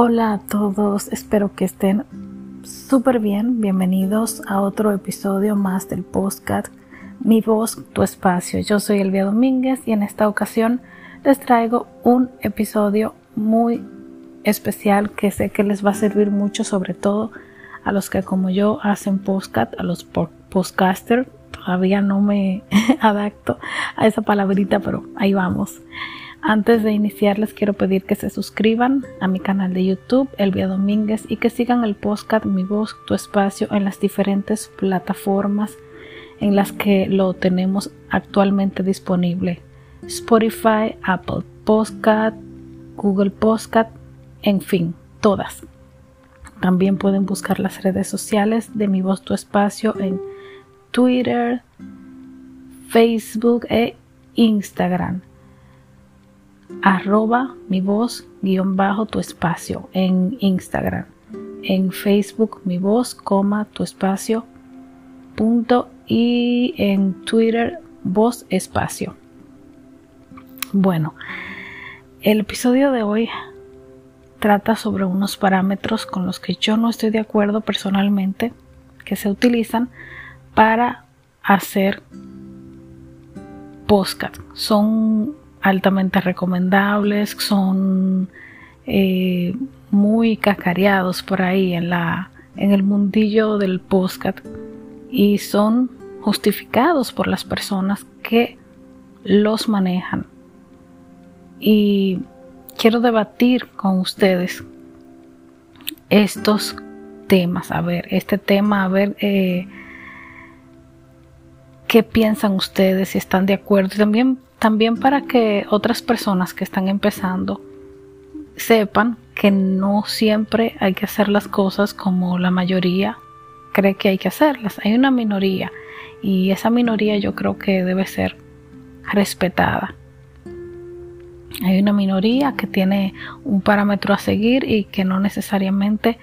Hola a todos, espero que estén súper bien. Bienvenidos a otro episodio más del podcast Mi voz, tu espacio. Yo soy Elvia Domínguez y en esta ocasión les traigo un episodio muy especial que sé que les va a servir mucho, sobre todo a los que como yo hacen podcast, a los podcasters. Todavía no me adapto a esa palabrita, pero ahí vamos. Antes de iniciar les quiero pedir que se suscriban a mi canal de YouTube, Elvia Domínguez, y que sigan el podcast Mi Voz, Tu Espacio en las diferentes plataformas en las que lo tenemos actualmente disponible. Spotify, Apple Podcast, Google Podcast, en fin, todas. También pueden buscar las redes sociales de Mi Voz, Tu Espacio en Twitter, Facebook e Instagram arroba mi voz guion bajo tu espacio en Instagram, en Facebook mi voz coma tu espacio punto y en Twitter voz espacio. Bueno, el episodio de hoy trata sobre unos parámetros con los que yo no estoy de acuerdo personalmente que se utilizan para hacer podcast. Son altamente recomendables, son eh, muy cacareados por ahí en, la, en el mundillo del podcast y son justificados por las personas que los manejan. Y quiero debatir con ustedes estos temas, a ver, este tema, a ver eh, qué piensan ustedes, si están de acuerdo. También también para que otras personas que están empezando sepan que no siempre hay que hacer las cosas como la mayoría cree que hay que hacerlas. Hay una minoría y esa minoría yo creo que debe ser respetada. Hay una minoría que tiene un parámetro a seguir y que no necesariamente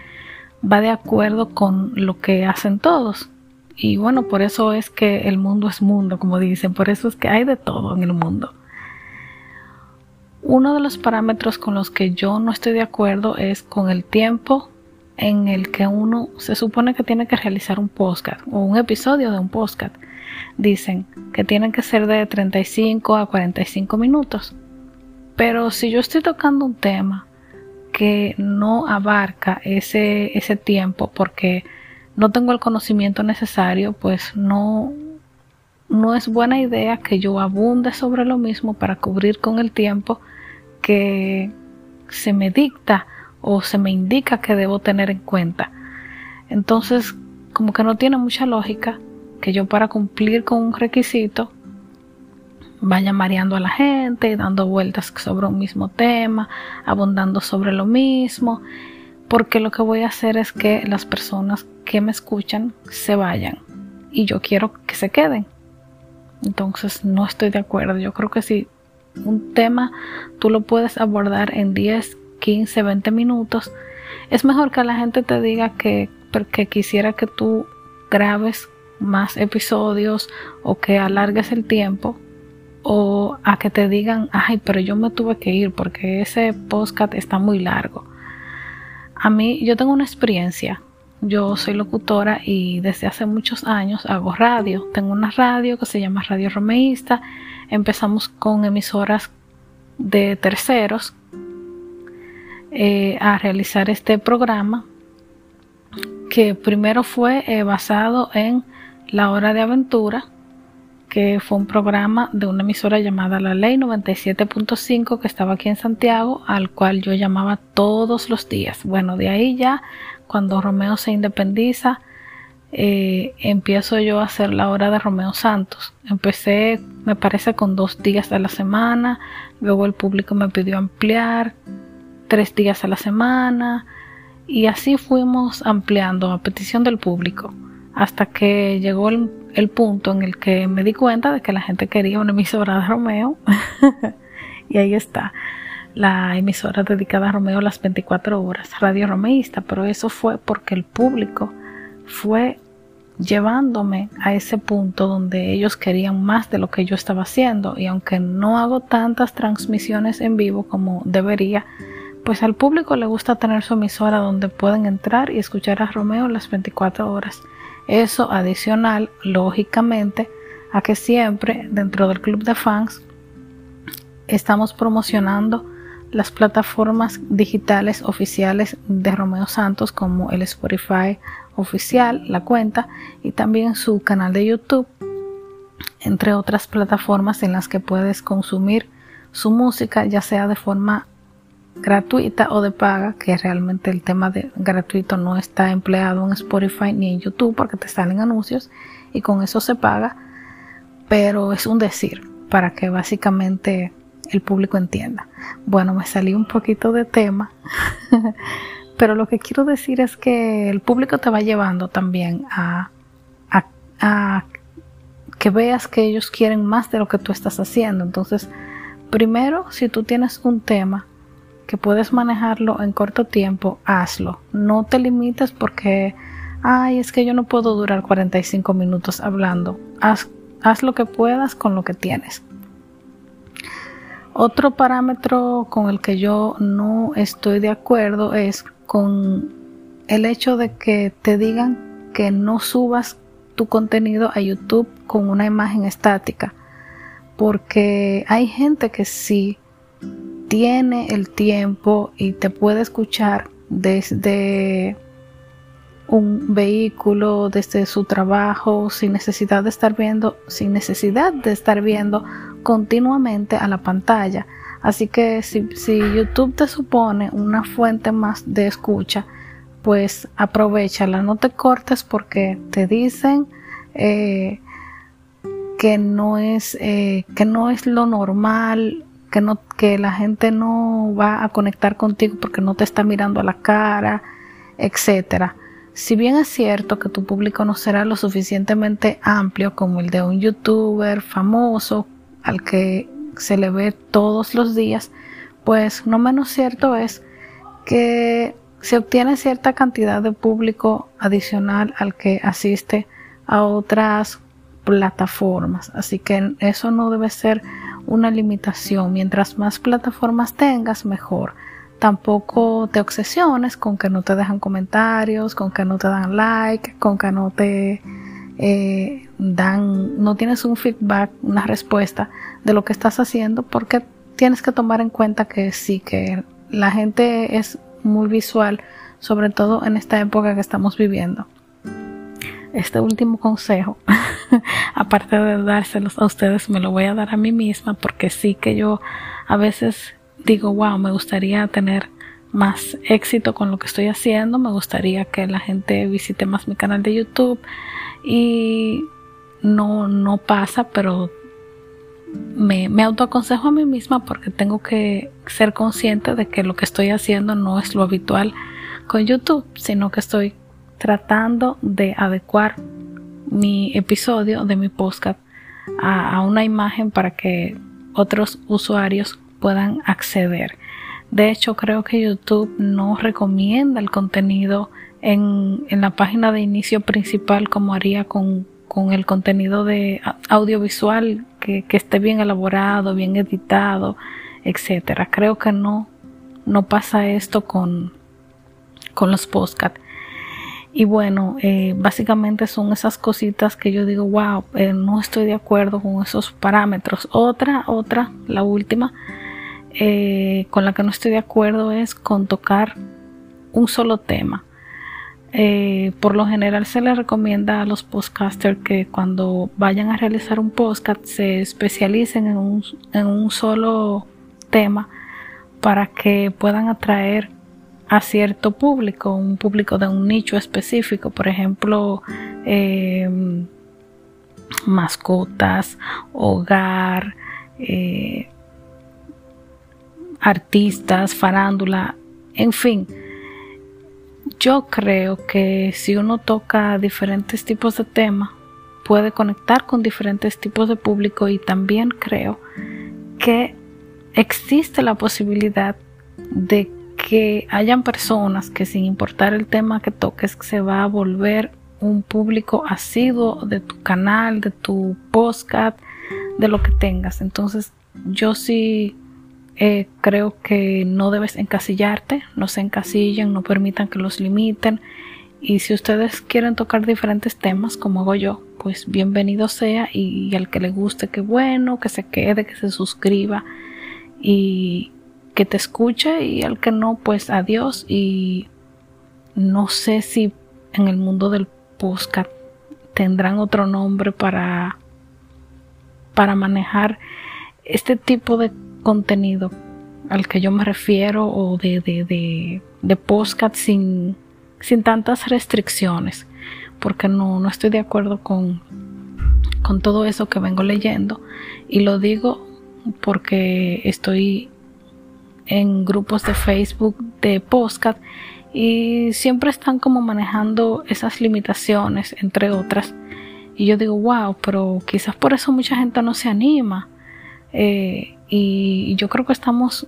va de acuerdo con lo que hacen todos. Y bueno, por eso es que el mundo es mundo, como dicen, por eso es que hay de todo en el mundo. Uno de los parámetros con los que yo no estoy de acuerdo es con el tiempo en el que uno se supone que tiene que realizar un podcast o un episodio de un podcast. Dicen que tienen que ser de 35 a 45 minutos. Pero si yo estoy tocando un tema que no abarca ese, ese tiempo porque no tengo el conocimiento necesario, pues no, no es buena idea que yo abunde sobre lo mismo para cubrir con el tiempo que se me dicta o se me indica que debo tener en cuenta. Entonces, como que no tiene mucha lógica que yo para cumplir con un requisito vaya mareando a la gente dando vueltas sobre un mismo tema, abundando sobre lo mismo porque lo que voy a hacer es que las personas que me escuchan se vayan y yo quiero que se queden. Entonces no estoy de acuerdo. Yo creo que si un tema tú lo puedes abordar en 10, 15, 20 minutos, es mejor que la gente te diga que, porque quisiera que tú grabes más episodios o que alargues el tiempo o a que te digan, ay, pero yo me tuve que ir porque ese podcast está muy largo. A mí, yo tengo una experiencia. Yo soy locutora y desde hace muchos años hago radio. Tengo una radio que se llama Radio Romeísta. Empezamos con emisoras de terceros eh, a realizar este programa que primero fue eh, basado en La Hora de Aventura que fue un programa de una emisora llamada La Ley 97.5 que estaba aquí en Santiago, al cual yo llamaba todos los días. Bueno, de ahí ya, cuando Romeo se independiza, eh, empiezo yo a hacer la hora de Romeo Santos. Empecé, me parece, con dos días a la semana, luego el público me pidió ampliar, tres días a la semana, y así fuimos ampliando a petición del público hasta que llegó el, punto en el que me di cuenta de que la gente quería una emisora de Romeo. Y ahí está la emisora dedicada a Romeo las 24 horas, Radio Romeísta, pero eso fue porque el público fue llevándome a ese punto donde ellos querían más de lo que yo estaba haciendo. Y aunque no hago tantas transmisiones en vivo como debería, pues al público le gusta tener su emisora donde pueden entrar y escuchar a Romeo las 24 horas. Eso adicional, lógicamente, a que siempre dentro del club de fans estamos promocionando las plataformas digitales oficiales de Romeo Santos como el Spotify oficial, la cuenta y también su canal de YouTube, entre otras plataformas en las que puedes consumir su música ya sea de forma gratuita o de paga, que realmente el tema de gratuito no está empleado en Spotify ni en YouTube porque te salen anuncios y con eso se paga, pero es un decir para que básicamente el público entienda. Bueno, me salí un poquito de tema, pero lo que quiero decir es que el público te va llevando también a, a, que veas que ellos quieren más de lo que tú estás haciendo. Entonces, primero, si tú tienes un tema, que puedes manejarlo en corto tiempo, hazlo. No te limites porque, ay, es que yo no puedo durar 45 minutos hablando. Haz, haz lo que puedas con lo que tienes. Otro parámetro con el que yo no estoy de acuerdo es con el hecho de que te digan que no subas tu contenido a YouTube con una imagen estática. Porque hay gente que sí tiene el tiempo y te puede escuchar desde un vehículo, desde su trabajo, sin necesidad de estar viendo, sin necesidad de estar viendo continuamente a la pantalla. Así que si, YouTube te supone una fuente más de escucha, pues aprovechala, no te cortes porque te dicen eh, que no es eh, que no es lo normal que, no, que la gente no va a conectar contigo porque no te está mirando a la cara, etcétera. Si bien es cierto que tu público no será lo suficientemente amplio como el de un youtuber famoso al que se le ve todos los días, pues no menos cierto es que se obtiene cierta cantidad de público adicional al que asiste a otras plataformas. Así que eso no debe ser una limitación. Mientras más plataformas tengas, mejor. Tampoco te obsesiones con que no te dejan comentarios, con que no te dan like, con que no te eh, dan, no tienes un feedback, una respuesta de lo que estás haciendo, porque tienes que tomar en cuenta que sí, que la gente es muy visual, sobre todo en esta época que estamos viviendo este último consejo, aparte de dárselos a ustedes, me lo voy a dar a mí misma porque sí que yo a veces digo, wow, me gustaría tener más éxito con lo que estoy haciendo, me gustaría que la gente visite más mi canal de YouTube y no, no pasa, pero me, me autoaconsejo a mí misma porque tengo que ser consciente de que lo que estoy haciendo no es lo habitual con YouTube, sino que estoy tratando de adecuar mi episodio de mi podcast a, una imagen para que otros usuarios puedan acceder. De hecho, creo que YouTube no recomienda el contenido en, la página de inicio principal como haría con, el contenido de audiovisual que, que, esté bien elaborado, bien editado, etcétera. Creo que no, no pasa esto con, con los podcasts. Y bueno, eh, básicamente son esas cositas que yo digo, wow, eh, no estoy de acuerdo con esos parámetros. Otra, otra, la última, eh, con la que no estoy de acuerdo es con tocar un solo tema. por lo general se les recomienda a los podcasters que cuando vayan a realizar un podcast se especialicen en un, en un solo tema para que puedan atraer a cierto público, un público de un nicho específico, por ejemplo, eh, mascotas, hogar, eh, artistas, farándula, en fin. Yo creo que si uno toca diferentes tipos de temas, puede conectar con diferentes tipos de público y también creo que existe la posibilidad de que hayan personas que sin importar el tema que toques se va a volver un público asiduo de tu canal, de tu podcast, de lo que tengas. Entonces yo sí Eh, creo que no debes encasillarte, no se encasillen, no permitan que los limiten. Y si ustedes quieren tocar diferentes temas, como hago yo, pues bienvenido sea. Y, y al que le guste, que bueno, que se quede, que se suscriba y que te escuche. Y al que no, pues adiós. Y no sé si en el mundo del podcast tendrán otro nombre para, para manejar este tipo de contenido al que yo me refiero o de, de, de, sin, sin tantas restricciones porque no, no estoy de acuerdo con, con todo eso que vengo leyendo y lo digo porque estoy en grupos de Facebook de podcast y siempre están como manejando esas limitaciones entre otras y yo digo wow pero quizás por eso mucha gente no se anima eh, y yo creo que estamos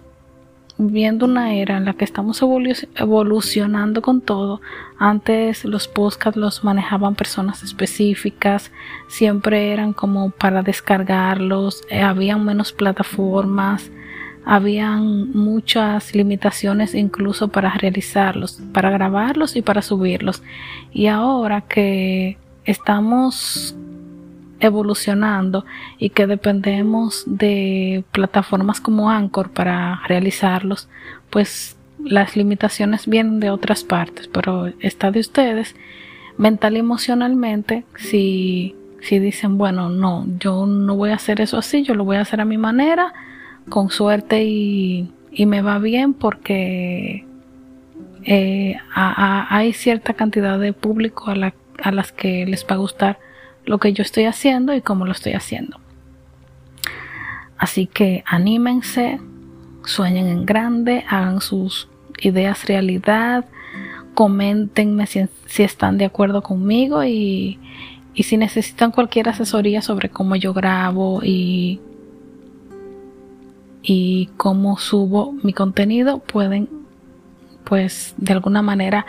viendo una era en la que estamos evolucionando con todo. Antes los podcasts los manejaban personas específicas, siempre eran como para descargarlos, eh, habían menos plataformas, habían muchas limitaciones incluso para realizarlos, para grabarlos y para subirlos. Y ahora que estamos evolucionando y que dependemos de plataformas como Anchor para realizarlos, pues las limitaciones vienen de otras partes, pero está de ustedes mental y emocionalmente si, si dicen, bueno, no, yo no voy a hacer eso así, yo lo voy a hacer a mi manera, con suerte y, y me va bien porque eh, hay cierta cantidad de público a, la, a las que les va a gustar lo que yo estoy haciendo y cómo lo estoy haciendo. Así que anímense, sueñen en grande, hagan sus ideas realidad, coméntenme si, están de acuerdo conmigo y, y si necesitan cualquier asesoría sobre cómo yo grabo y, y cómo subo mi contenido, pueden pues de alguna manera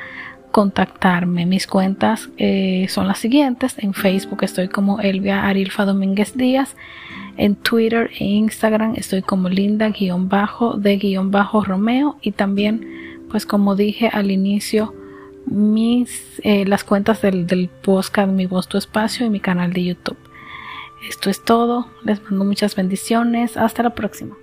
contactarme. Mis cuentas eh, son las siguientes. En Facebook estoy como Elvia Arilfa Domínguez Díaz. En Twitter e Instagram estoy como Linda-de-Romeo. Y también, pues como dije al inicio, mis, eh, las cuentas del, del podcast Mi Voz Tu Espacio y mi canal de YouTube. Esto es todo. Les mando muchas bendiciones. Hasta la próxima.